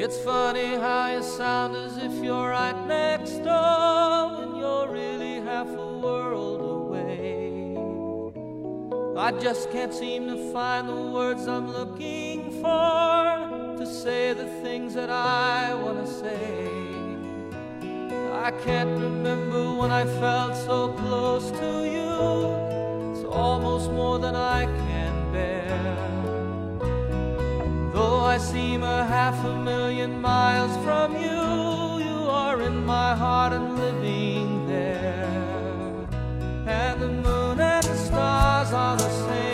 It's funny how you sound as if you're right next door when you're really half a world away. I just can't seem to find the words I'm looking for to say the things that I want to say. I can't remember when I felt so close to you. It's almost more than I can I seem a half a million miles from you, you are in my heart and living there. And the moon and the stars are the same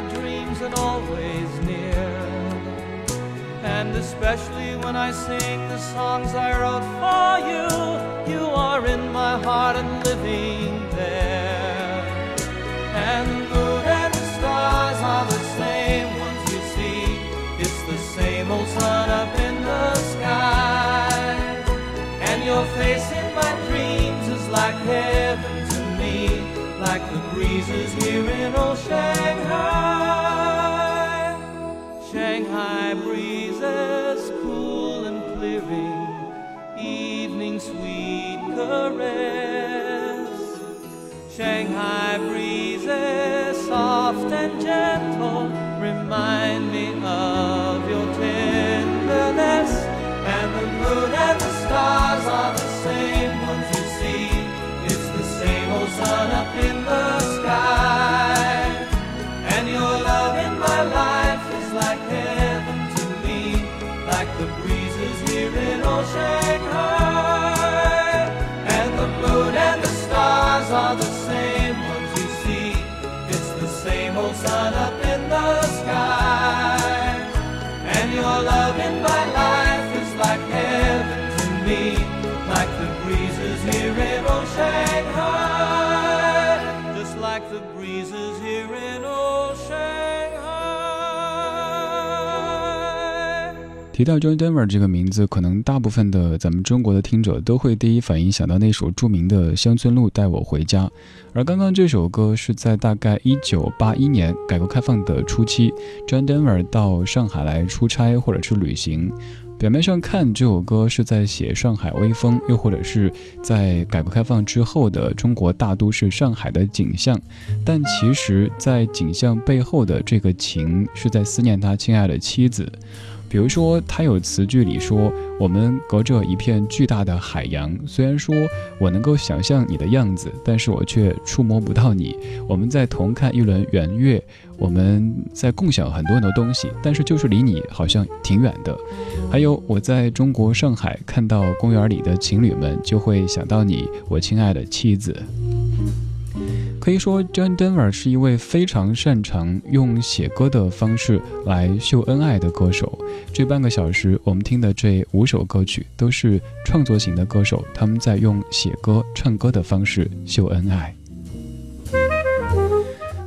my dreams and always near. And especially when I sing the songs I wrote for you, you are in my heart and living there. And the moon and the stars are the same ones you see. It's the same old sun up in the sky. And your face in my dreams is like heaven the breezes here in old Shanghai. Shanghai breezes cool and clearing, evening sweet caress. Shanghai breezes loving my life. 提到 John Denver 这个名字，可能大部分的咱们中国的听者都会第一反应想到那首著名的《乡村路带我回家》，而刚刚这首歌是在大概1981年改革开放的初期，John Denver 到上海来出差或者是旅行。表面上看，这首歌是在写上海微风，又或者是在改革开放之后的中国大都市上海的景象，但其实，在景象背后的这个情，是在思念他亲爱的妻子。比如说，他有词句里说：“我们隔着一片巨大的海洋，虽然说我能够想象你的样子，但是我却触摸不到你。我们在同看一轮圆月，我们在共享很多很多东西，但是就是离你好像挺远的。还有，我在中国上海看到公园里的情侣们，就会想到你，我亲爱的妻子。”可以说，John Denver 是一位非常擅长用写歌的方式来秀恩爱的歌手。这半个小时，我们听的这五首歌曲都是创作型的歌手，他们在用写歌、唱歌的方式秀恩爱。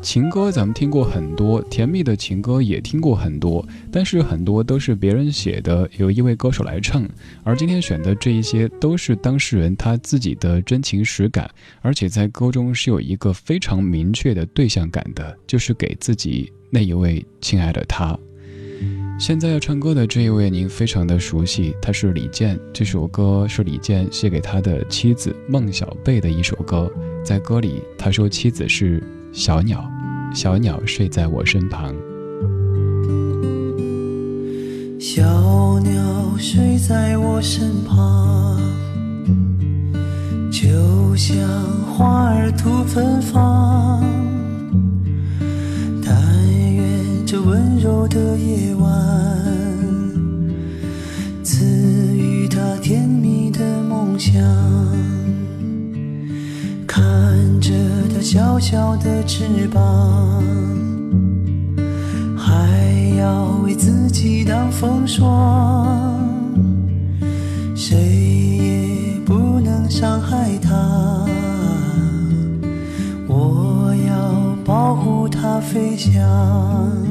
情歌咱们听过很多，甜蜜的情歌也听过很多，但是很多都是别人写的，由一位歌手来唱。而今天选的这一些，都是当事人他自己的真情实感，而且在歌中是有一个非常明确的对象感的，就是给自己那一位亲爱的他。现在要唱歌的这一位，您非常的熟悉，他是李健。这首歌是李健写给他的妻子孟小贝的一首歌，在歌里他说妻子是小鸟。小鸟睡在我身旁，小鸟睡在我身旁，就像花儿吐芬芳。小小的翅膀，还要为自己挡风霜，谁也不能伤害它。我要保护它飞翔。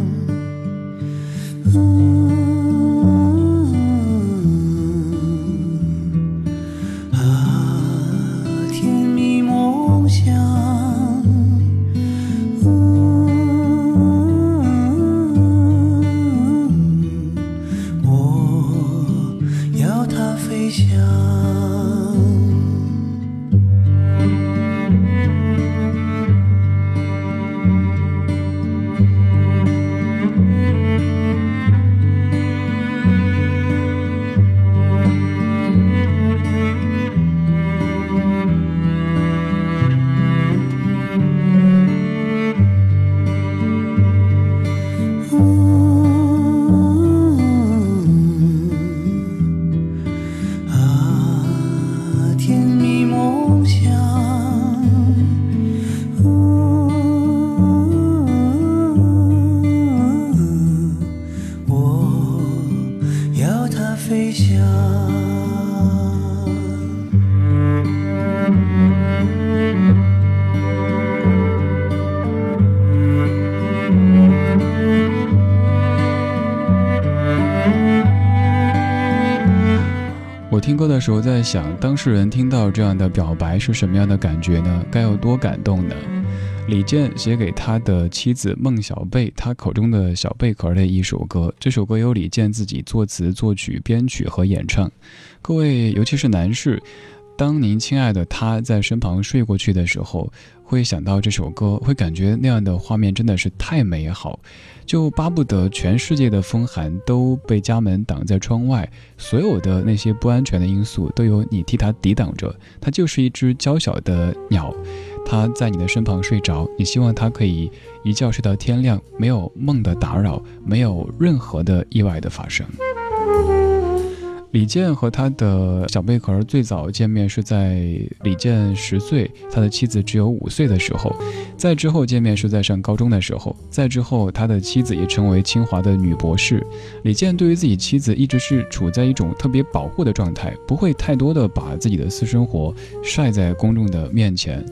时候在想，当事人听到这样的表白是什么样的感觉呢？该有多感动呢？李健写给他的妻子孟小贝，他口中的小贝壳的一首歌。这首歌由李健自己作词、作曲、编曲和演唱。各位，尤其是男士，当您亲爱的他在身旁睡过去的时候。会想到这首歌，会感觉那样的画面真的是太美好，就巴不得全世界的风寒都被家门挡在窗外，所有的那些不安全的因素都由你替他抵挡着。它就是一只娇小的鸟，它在你的身旁睡着，你希望它可以一觉睡到天亮，没有梦的打扰，没有任何的意外的发生。李健和他的小贝壳最早见面是在李健十岁，他的妻子只有五岁的时候，再之后见面是在上高中的时候，再之后他的妻子也成为清华的女博士。李健对于自己妻子一直是处在一种特别保护的状态，不会太多的把自己的私生活晒在公众的面前。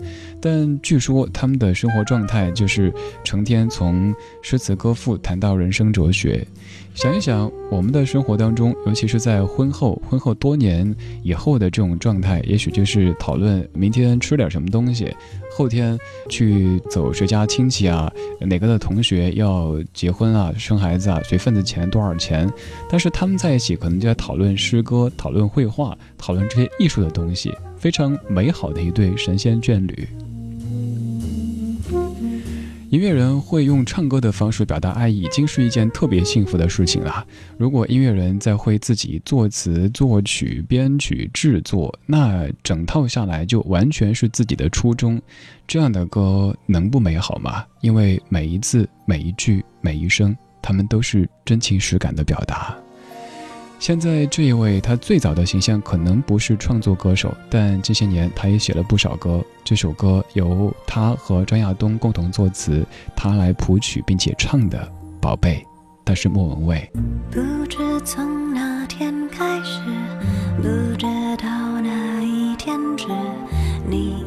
但据说他们的生活状态就是成天从诗词歌赋谈到人生哲学。想一想，我们的生活当中，尤其是在婚后、婚后多年以后的这种状态，也许就是讨论明天吃点什么东西，后天去走谁家亲戚啊，哪个的同学要结婚啊、生孩子啊，随份子钱多少钱。但是他们在一起，可能就在讨论诗歌、讨论绘画、讨论这些艺术的东西，非常美好的一对神仙眷侣。音乐人会用唱歌的方式表达爱，已经是一件特别幸福的事情了。如果音乐人再会自己作词、作曲、编曲、制作，那整套下来就完全是自己的初衷。这样的歌能不美好吗？因为每一字、每一句、每一声，他们都是真情实感的表达。现在这一位，他最早的形象可能不是创作歌手，但这些年他也写了不少歌。这首歌由他和张亚东共同作词，他来谱曲并且唱的《宝贝》，他是莫文蔚。不知从哪天开始，不知道哪一天止，你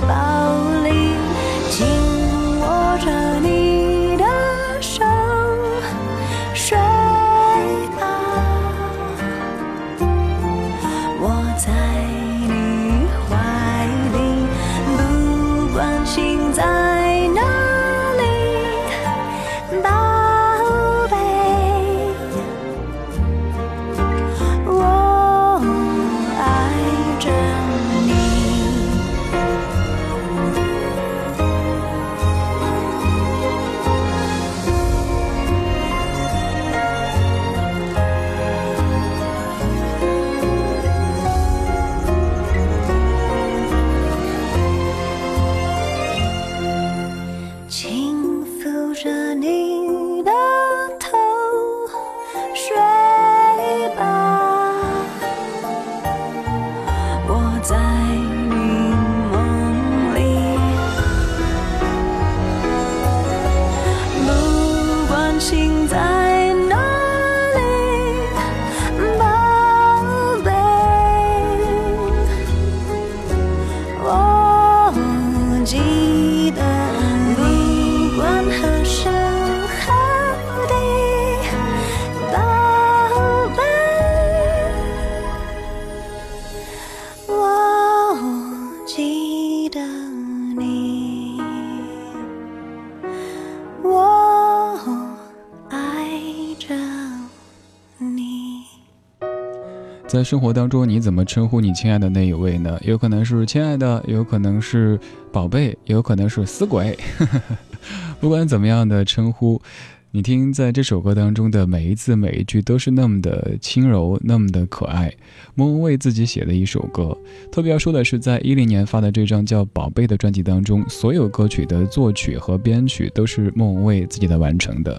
的在生活当中，你怎么称呼你亲爱的那一位呢？有可能是亲爱的，有可能是宝贝，有可能是死鬼。不管怎么样的称呼，你听，在这首歌当中的每一字每一句都是那么的轻柔，那么的可爱。莫文蔚自己写的一首歌，特别要说的是，在一零年发的这张叫《宝贝》的专辑当中，所有歌曲的作曲和编曲都是莫文蔚自己的完成的。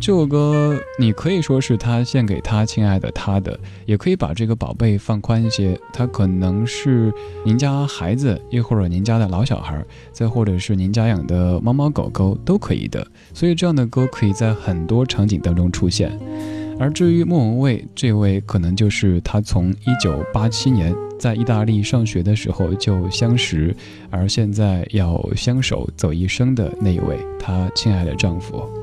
这首歌你可以说是他献给他亲爱的他的，也可以把这个宝贝放宽一些，他可能是您家孩子，又或者您家的老小孩，再或者是您家养的猫猫狗狗都可以的。所以这样的歌可以在很多场景当中出现。而至于莫文蔚这位，可能就是她从一九八七年在意大利上学的时候就相识，而现在要相守走一生的那一位，她亲爱的丈夫。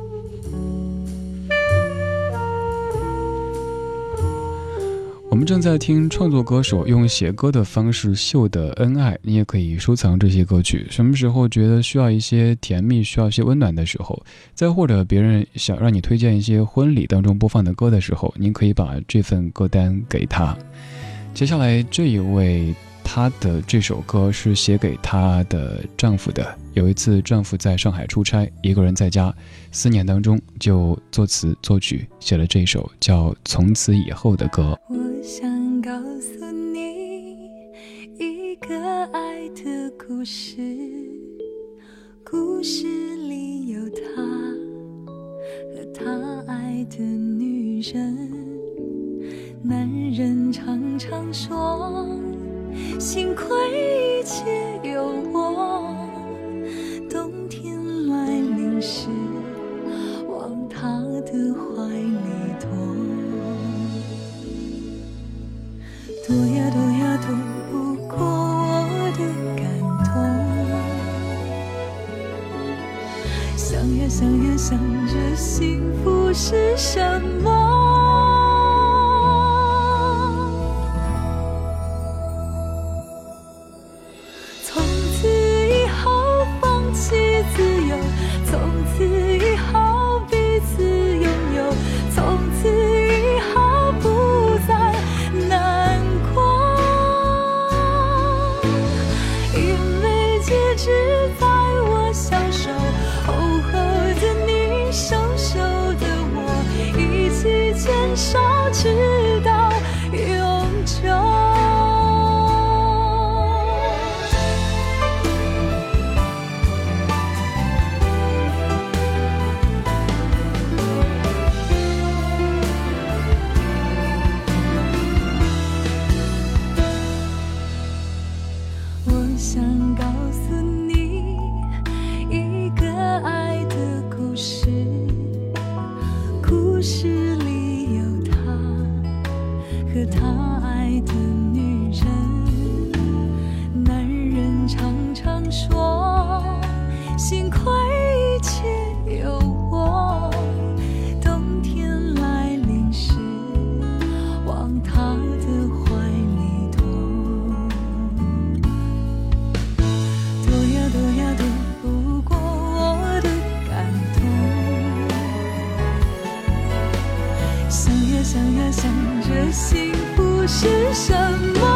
我们正在听创作歌手用写歌的方式秀的恩爱，你也可以收藏这些歌曲。什么时候觉得需要一些甜蜜，需要一些温暖的时候，再或者别人想让你推荐一些婚礼当中播放的歌的时候，您可以把这份歌单给他。接下来这一位，她的这首歌是写给她的丈夫的。有一次，丈夫在上海出差，一个人在家，思念当中就作词作曲写了这首叫《从此以后》的歌。我想告诉你一个爱的故事，故事里有他和他爱的女人。男人常常说，幸亏一切有和他爱的女人。男人常常说，幸亏一切有幸福是什么。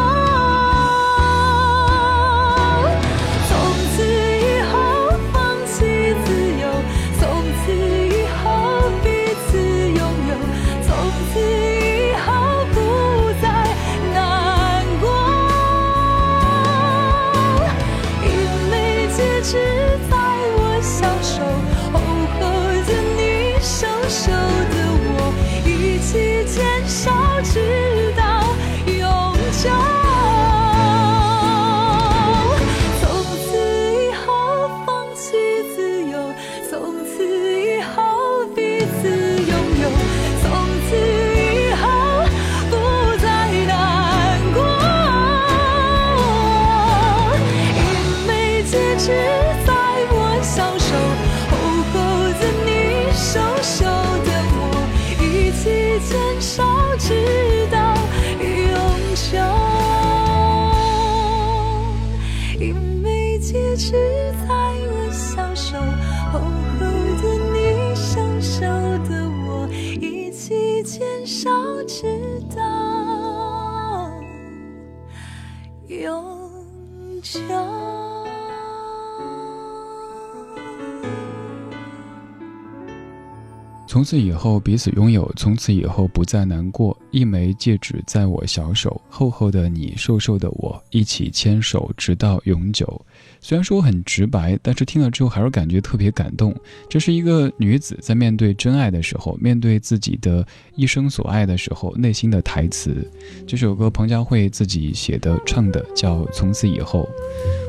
从此以后彼此拥有，从此以后不再难过。一枚戒指在我小手，厚厚的你，瘦瘦的我，一起牵手直到永久。虽然说很直白，但是听了之后还是感觉特别感动。这是一个女子在面对真爱的时候，面对自己的一生所爱的时候，内心的台词。这首歌彭佳慧自己写的唱的，叫《从此以后》。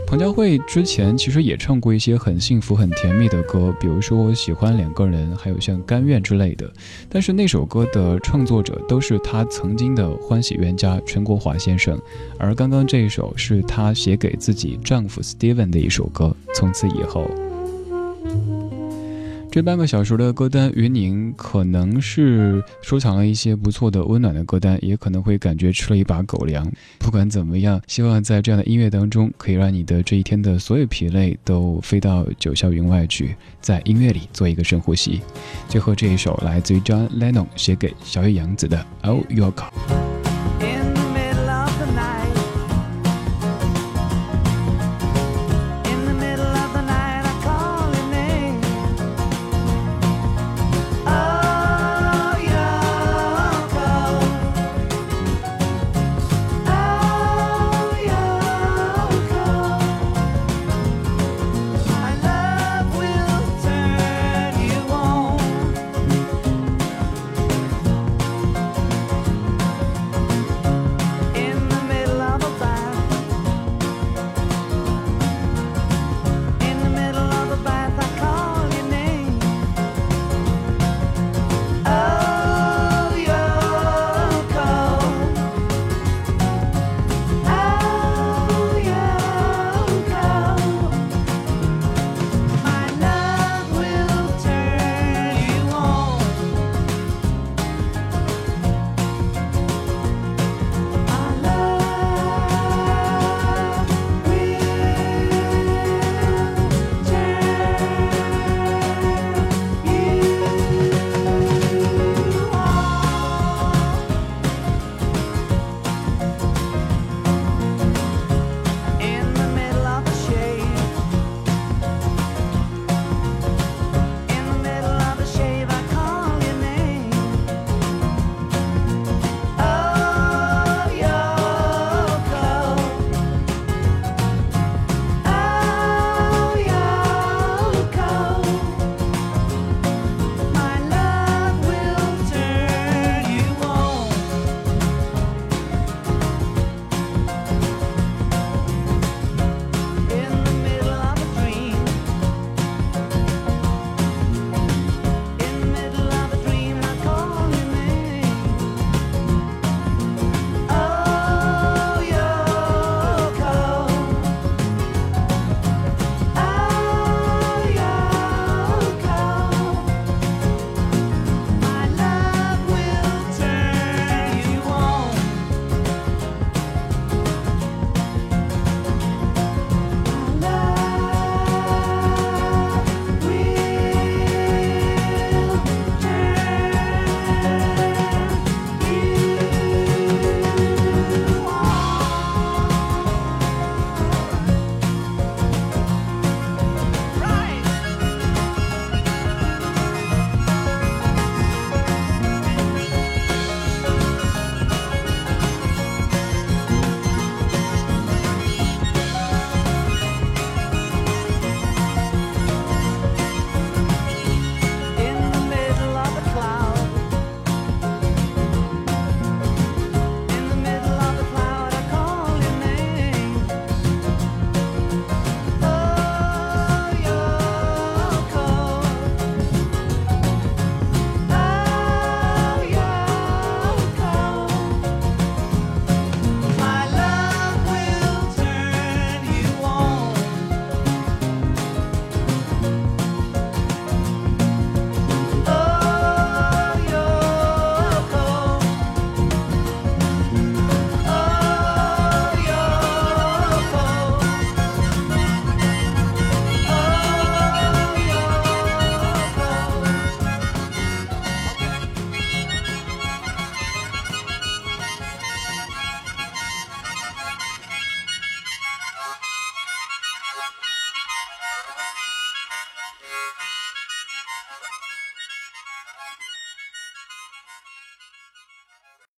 彭佳慧之前其实也唱过一些很幸福、很甜蜜的歌，比如说《喜欢两个人》，还有像《甘愿》之类的。但是那首歌的创作者都是她他曾经的欢喜冤家陈国华先生，而刚刚这一首是他写给自己丈夫 Steven 的一首歌。从此以后。这半个小时的歌单，于宁可能是收藏了一些不错的温暖的歌单，也可能会感觉吃了一把狗粮。不管怎么样，希望在这样的音乐当中，可以让你的这一天的所有疲累都飞到九霄云外去，在音乐里做一个深呼吸。最后这一首来自于 John Lennon 写给小野洋子的《Oh Your Call》。